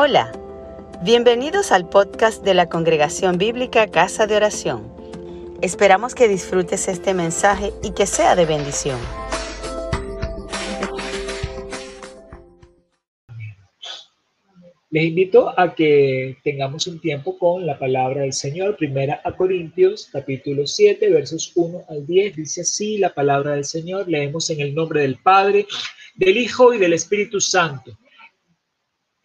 Hola, bienvenidos al podcast de la Congregación Bíblica Casa de Oración. Esperamos que disfrutes este mensaje y que sea de bendición. Les invito a que tengamos un tiempo con la palabra del Señor. Primera a Corintios, capítulo 7, versos 1 al 10. Dice así la palabra del Señor. Leemos en el nombre del Padre, del Hijo y del Espíritu Santo.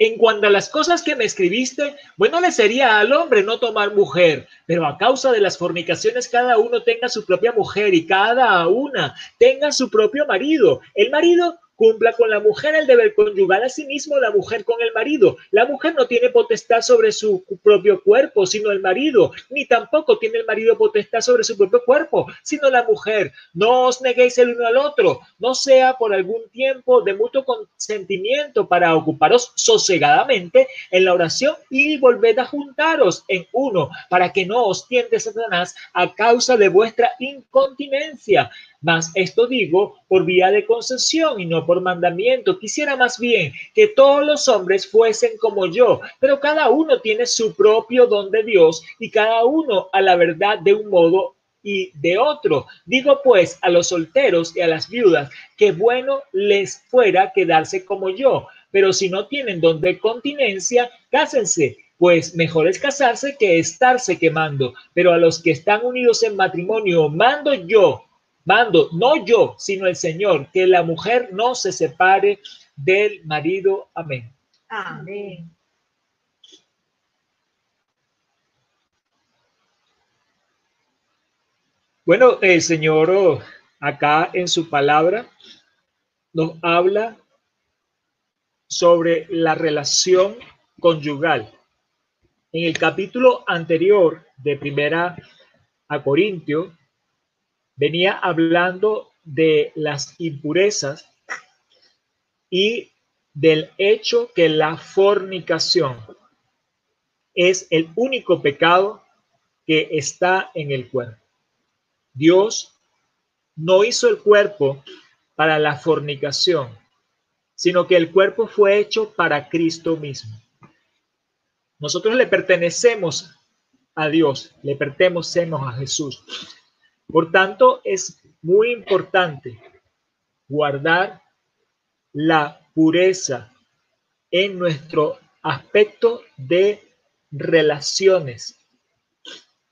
En cuanto a las cosas que me escribiste, bueno le sería al hombre no tomar mujer, pero a causa de las fornicaciones cada uno tenga su propia mujer y cada una tenga su propio marido. El marido cumpla con la mujer el deber conyugal, asimismo la mujer con el marido. La mujer no tiene potestad sobre su propio cuerpo, sino el marido, ni tampoco tiene el marido potestad sobre su propio cuerpo, sino la mujer. No os neguéis el uno al otro, no sea por algún tiempo de mutuo consentimiento para ocuparos sosegadamente en la oración y volved a juntaros en uno, para que no os tiente Satanás a causa de vuestra incontinencia. Mas esto digo por vía de concesión y no por mandamiento. Quisiera más bien que todos los hombres fuesen como yo, pero cada uno tiene su propio don de Dios y cada uno a la verdad de un modo y de otro. Digo pues a los solteros y a las viudas que bueno les fuera quedarse como yo, pero si no tienen don de continencia, cásense pues mejor es casarse que estarse quemando. Pero a los que están unidos en matrimonio, mando yo Mando, no yo, sino el Señor, que la mujer no se separe del marido. Amén. Amén. Bueno, el Señor oh, acá en su palabra nos habla sobre la relación conyugal. En el capítulo anterior de Primera a Corintio, venía hablando de las impurezas y del hecho que la fornicación es el único pecado que está en el cuerpo. Dios no hizo el cuerpo para la fornicación, sino que el cuerpo fue hecho para Cristo mismo. Nosotros le pertenecemos a Dios, le pertenecemos a Jesús. Por tanto, es muy importante guardar la pureza en nuestro aspecto de relaciones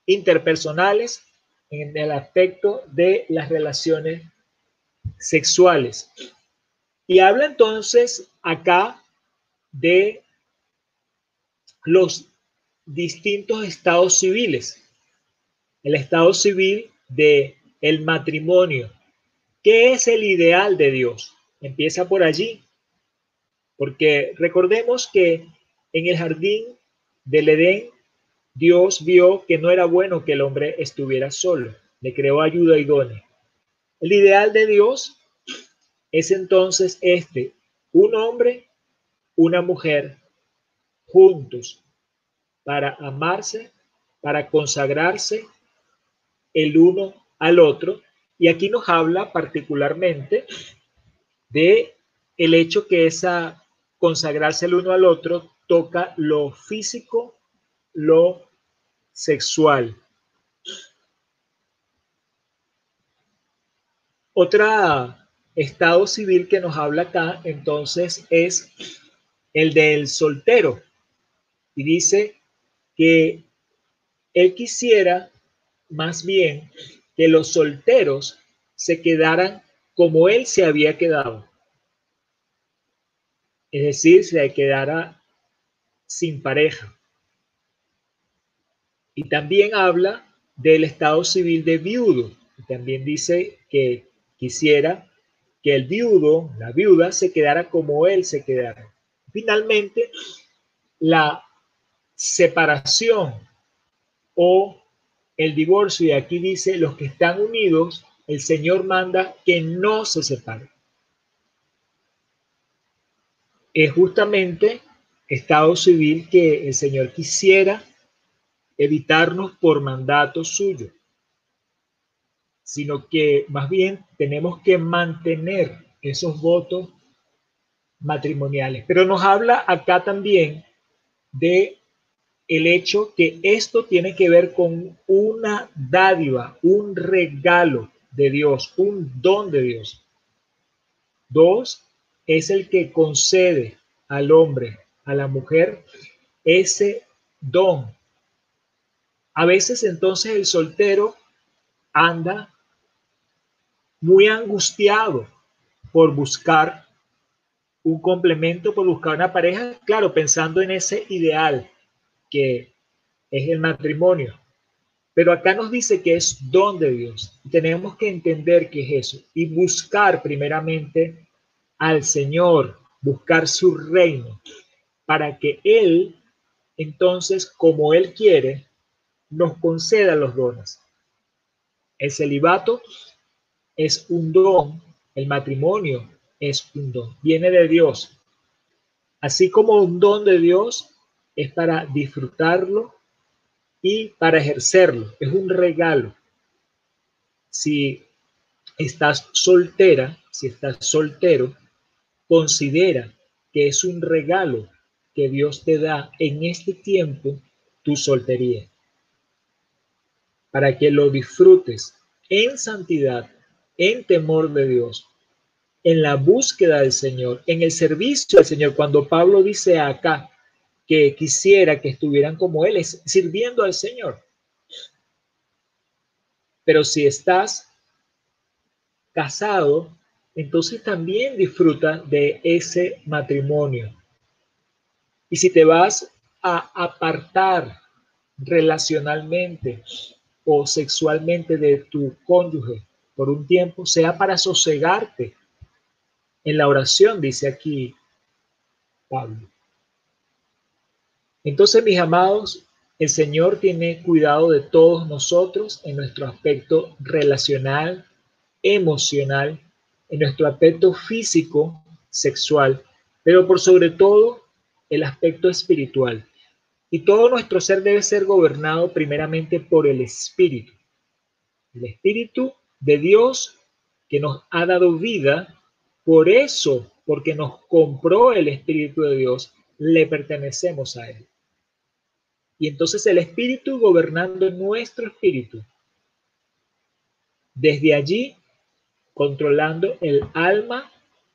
interpersonales, en el aspecto de las relaciones sexuales. Y habla entonces acá de los distintos estados civiles. El estado civil de el matrimonio. ¿Qué es el ideal de Dios? Empieza por allí. Porque recordemos que en el jardín del Edén, Dios vio que no era bueno que el hombre estuviera solo. Le creó ayuda idónea. El ideal de Dios es entonces este, un hombre, una mujer, juntos, para amarse, para consagrarse el uno al otro. Y aquí nos habla particularmente de el hecho que esa consagrarse el uno al otro toca lo físico, lo sexual. Otra estado civil que nos habla acá entonces es el del soltero. Y dice que él quisiera más bien que los solteros se quedaran como él se había quedado. Es decir, se quedara sin pareja. Y también habla del estado civil de viudo. Y también dice que quisiera que el viudo, la viuda, se quedara como él se quedara. Finalmente, la separación o el divorcio, y aquí dice, los que están unidos, el Señor manda que no se separen. Es justamente estado civil que el Señor quisiera evitarnos por mandato suyo, sino que más bien tenemos que mantener esos votos matrimoniales. Pero nos habla acá también de el hecho que esto tiene que ver con una dádiva, un regalo de Dios, un don de Dios. Dos, es el que concede al hombre, a la mujer, ese don. A veces entonces el soltero anda muy angustiado por buscar un complemento, por buscar una pareja, claro, pensando en ese ideal que es el matrimonio. Pero acá nos dice que es don de Dios. Tenemos que entender qué es eso y buscar primeramente al Señor, buscar su reino, para que Él, entonces, como Él quiere, nos conceda los dones. El celibato es un don, el matrimonio es un don, viene de Dios. Así como un don de Dios es para disfrutarlo y para ejercerlo, es un regalo. Si estás soltera, si estás soltero, considera que es un regalo que Dios te da en este tiempo tu soltería, para que lo disfrutes en santidad, en temor de Dios, en la búsqueda del Señor, en el servicio del Señor. Cuando Pablo dice acá que quisiera que estuvieran como Él, sirviendo al Señor. Pero si estás casado, entonces también disfruta de ese matrimonio. Y si te vas a apartar relacionalmente o sexualmente de tu cónyuge por un tiempo, sea para sosegarte en la oración, dice aquí Pablo. Entonces, mis amados, el Señor tiene cuidado de todos nosotros en nuestro aspecto relacional, emocional en nuestro aspecto físico, sexual, pero por sobre todo el aspecto espiritual. Y todo nuestro ser debe ser gobernado primeramente por el Espíritu. El Espíritu de Dios que nos ha dado vida, por eso, porque nos compró el Espíritu de Dios, le pertenecemos a Él. Y entonces el Espíritu gobernando nuestro espíritu. Desde allí controlando el alma,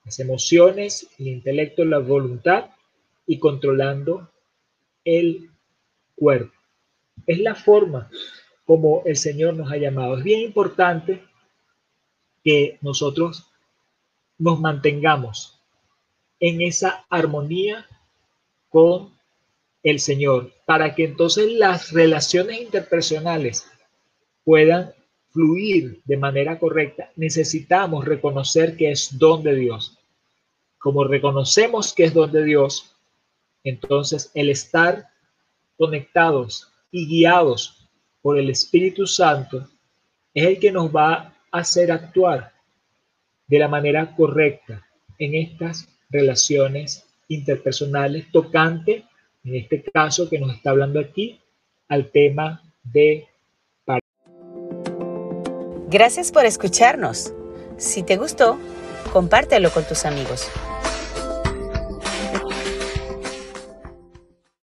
las emociones, el intelecto, la voluntad y controlando el cuerpo. Es la forma como el Señor nos ha llamado. Es bien importante que nosotros nos mantengamos en esa armonía con el Señor, para que entonces las relaciones interpersonales puedan fluir de manera correcta, necesitamos reconocer que es don de Dios. Como reconocemos que es don de Dios, entonces el estar conectados y guiados por el Espíritu Santo es el que nos va a hacer actuar de la manera correcta en estas relaciones interpersonales tocante, en este caso que nos está hablando aquí, al tema de Gracias por escucharnos. Si te gustó, compártelo con tus amigos.